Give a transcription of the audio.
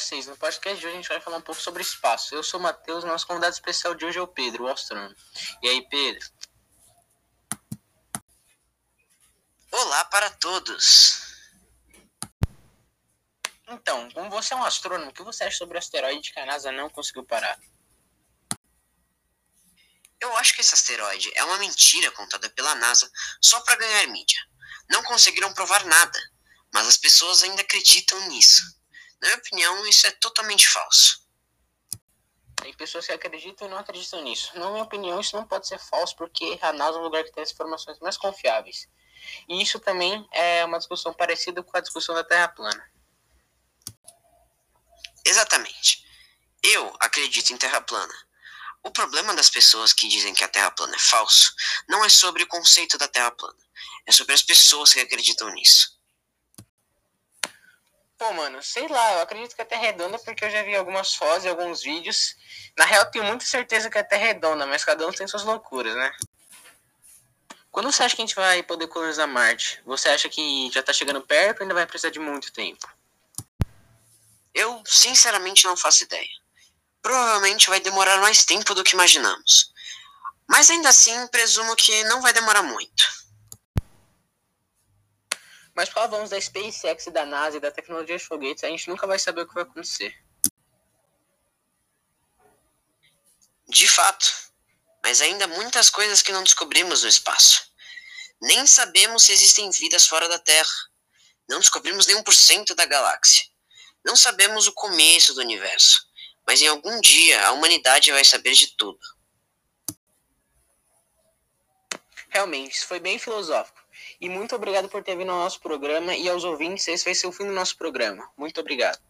vocês. No podcast de hoje a gente vai falar um pouco sobre espaço. Eu sou o Matheus, nosso convidado especial de hoje é o Pedro, o astrônomo. E aí, Pedro? Olá para todos! Então, como você é um astrônomo, o que você acha sobre o asteroide que a NASA não conseguiu parar? Eu acho que esse asteroide é uma mentira contada pela NASA só para ganhar mídia. Não conseguiram provar nada, mas as pessoas ainda acreditam nisso. Na minha opinião, isso é totalmente falso. Tem pessoas que acreditam e não acreditam nisso. Na minha opinião, isso não pode ser falso, porque a NASA é um lugar que tem as informações mais confiáveis. E isso também é uma discussão parecida com a discussão da Terra plana. Exatamente. Eu acredito em Terra plana. O problema das pessoas que dizem que a Terra plana é falso não é sobre o conceito da Terra plana, é sobre as pessoas que acreditam nisso. Pô, mano, sei lá, eu acredito que a Terra é redonda porque eu já vi algumas fotos e alguns vídeos. Na real, tenho muita certeza que a Terra é redonda, mas cada um tem suas loucuras, né? Quando você acha que a gente vai poder colonizar Marte? Você acha que já tá chegando perto ou ainda vai precisar de muito tempo? Eu, sinceramente, não faço ideia. Provavelmente vai demorar mais tempo do que imaginamos. Mas ainda assim, presumo que não vai demorar muito. Mas com o avanço da SpaceX e da NASA e da tecnologia de foguetes, a gente nunca vai saber o que vai acontecer. De fato. Mas ainda muitas coisas que não descobrimos no espaço. Nem sabemos se existem vidas fora da Terra. Não descobrimos nenhum por cento da galáxia. Não sabemos o começo do universo. Mas em algum dia a humanidade vai saber de tudo. Realmente, isso foi bem filosófico. E muito obrigado por ter vindo ao nosso programa e aos ouvintes, esse vai ser o fim do nosso programa. Muito obrigado.